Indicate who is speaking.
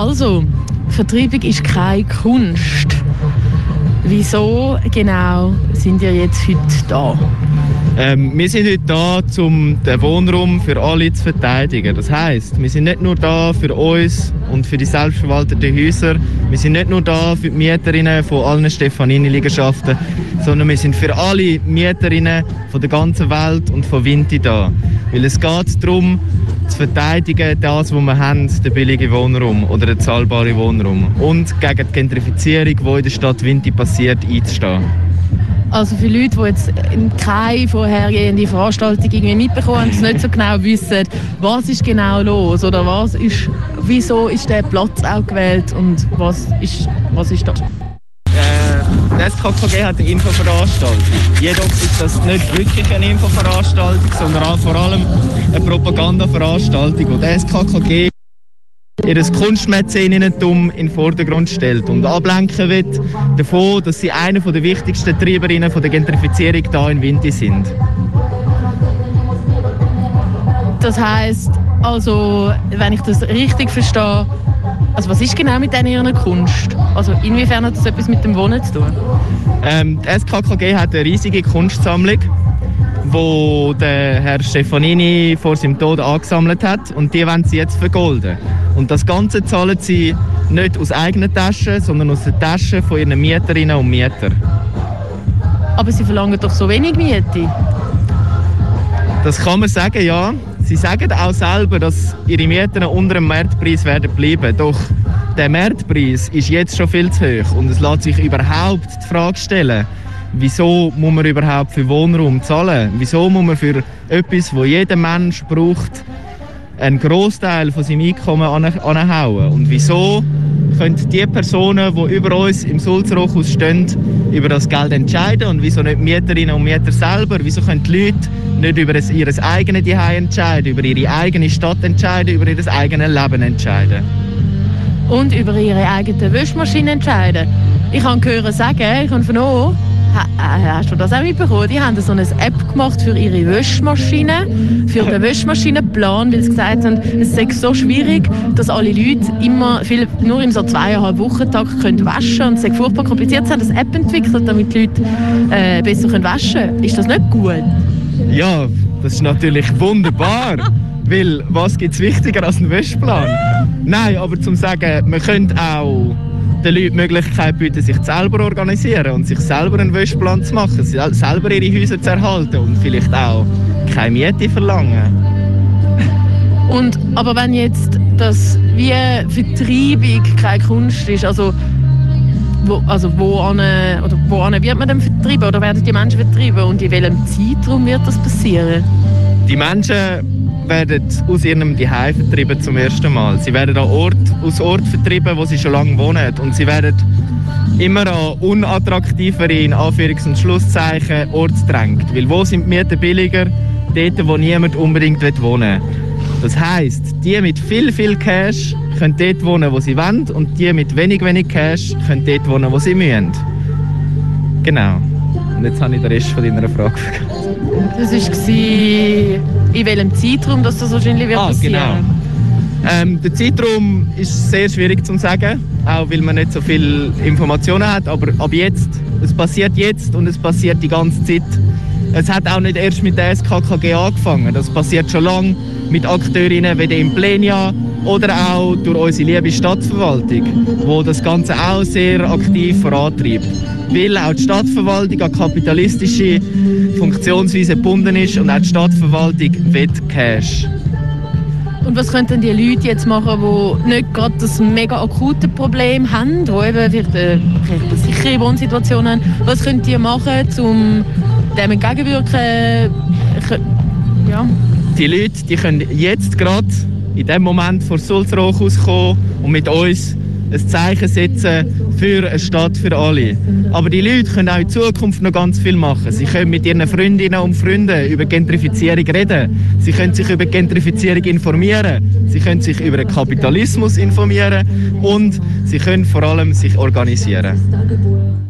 Speaker 1: Also, Vertreibung ist keine Kunst. Wieso genau sind ihr jetzt heute da?
Speaker 2: Ähm, wir sind heute da, um den Wohnraum für alle zu verteidigen. Das heißt, wir sind nicht nur da für uns und für die selbstverwalteten Häuser, wir sind nicht nur da für die Mieterinnen von allen Stefanini-Liegenschaften, sondern wir sind für alle Mieterinnen von der ganzen Welt und von Vinti da. Weil es geht darum, zu verteidigen, das, was wir haben, den billigen Wohnraum oder den zahlbaren Wohnraum. Und gegen die Gentrifizierung, die in der Stadt Vinti passiert, einzustehen.
Speaker 1: Also für Leute, die jetzt keine vorhergehende Veranstaltung irgendwie mitbekommen und nicht so genau wissen, was ist genau los oder was ist, wieso ist der Platz auch gewählt und was ist, was ist das?
Speaker 2: Äh, das KKG hat eine Infoveranstaltung. Jedoch ist das nicht wirklich eine Infoveranstaltung, sondern vor allem eine Propagandaveranstaltung. Und das KKG ihr Kunstmäzeninnentum in den Vordergrund stellt und ablenken wird davon, dass sie eine der wichtigsten Treiberinnen der Gentrifizierung hier in Winti sind.
Speaker 1: Das heißt, also, wenn ich das richtig verstehe, also was ist genau mit ihrer Kunst? Also inwiefern hat das etwas mit dem Wohnen zu tun?
Speaker 2: Ähm, die SKKG hat eine riesige Kunstsammlung wo der Herr Stefanini vor seinem Tod angesammelt hat und die wollen sie jetzt vergolden. Und das Ganze zahlen sie nicht aus eigenen Taschen, sondern aus den Taschen von ihren Mieterinnen und Mietern.
Speaker 1: Aber sie verlangen doch so wenig Miete.
Speaker 2: Das kann man sagen, ja. Sie sagen auch selber, dass ihre Mieten unter dem Marktpreis werden bleiben. Doch der Marktpreis ist jetzt schon viel zu hoch und es lässt sich überhaupt die Frage stellen, wieso muss man überhaupt für Wohnraum zahlen? Wieso muss man für etwas, wo jeder Mensch braucht, einen Großteil von seinem Einkommen anhauen? Und wieso können die Personen, die über uns im Sulzrochhaus stehen, über das Geld entscheiden und wieso nicht Mieterinnen und Mieter selber? Wieso können die Leute nicht über ihr eigenes Zuhause entscheiden, über ihre eigene Stadt entscheiden, über ihr eigenes Leben entscheiden?
Speaker 1: Und über ihre eigene Wäschmaschine entscheiden. Ich habe gehört sagen, ich habe vernommen, Hast du das auch mitbekommen? Die haben so eine App gemacht für ihre Wäschmaschine, für den Wäschmaschinenplan, weil sie gesagt haben, es sei so schwierig, dass alle Leute immer viel, nur in so zweieinhalb Wochen Tag können waschen und es sei furchtbar kompliziert. Sie haben eine App entwickelt, damit die Leute äh, besser können waschen können. Ist das nicht gut?
Speaker 2: Ja, das ist natürlich wunderbar. weil was gibt es wichtiger als einen Wäschplan? Nein, aber zum sagen, man könnte auch den Leuten die Möglichkeit bieten, sich selber zu organisieren und sich selber einen Wäschplan zu machen, selber ihre Häuser zu erhalten und vielleicht auch keine Miete verlangen.
Speaker 1: Und, aber wenn jetzt das wie Vertreibung keine Kunst ist, also wo, also wo, an, oder wo an wird man denn vertrieben oder werden die Menschen vertrieben und in welchem Zeitraum wird das passieren?
Speaker 2: Die Menschen werden aus ihrem Zuhause vertrieben zum ersten Mal. Sie werden an Ort, aus Ort vertrieben, wo sie schon lange wohnen. Und sie werden immer an unattraktivere, in Anführungs- und Schlusszeichen, Orte drängt. Weil wo sind die Mieten billiger? Dort, wo niemand unbedingt wohnen will. Das heisst, die mit viel, viel Cash können dort wohnen, wo sie wollen und die mit wenig, wenig Cash können dort wohnen, wo sie müssen. Genau. Und jetzt habe ich den Rest von deiner Frage
Speaker 1: vergessen. Das war in welchem Zeitraum dass das wahrscheinlich wird
Speaker 2: ah,
Speaker 1: passieren?
Speaker 2: Genau. Ähm, der Zeitraum ist sehr schwierig zu sagen, auch weil man nicht so viele Informationen hat. Aber ab jetzt, es passiert jetzt und es passiert die ganze Zeit. Es hat auch nicht erst mit der SKKG angefangen. Das passiert schon lange mit Akteurinnen wie dem Plenia oder auch durch unsere liebe Stadtverwaltung, wo das Ganze auch sehr aktiv vorantreibt. Weil auch die Stadtverwaltung an kapitalistische Funktionsweise gebunden ist und auch die Stadtverwaltung will Cash.
Speaker 1: Und was könnten die Leute jetzt machen, die nicht gerade das mega akute Problem haben, die eben vielleicht eine, eine sichere Wohnsituation haben? Was können die machen, um dem entgegenwirken?
Speaker 2: Ja. Die Leute die können jetzt gerade in dem Moment vor Sulzrochhaus kommen und mit uns ein Zeichen setzen für eine Stadt für alle. Aber die Leute können auch in Zukunft noch ganz viel machen. Sie können mit ihren Freundinnen und Freunden über Gentrifizierung reden. Sie können sich über Gentrifizierung informieren. Sie können sich über den Kapitalismus informieren und sie können vor allem sich organisieren.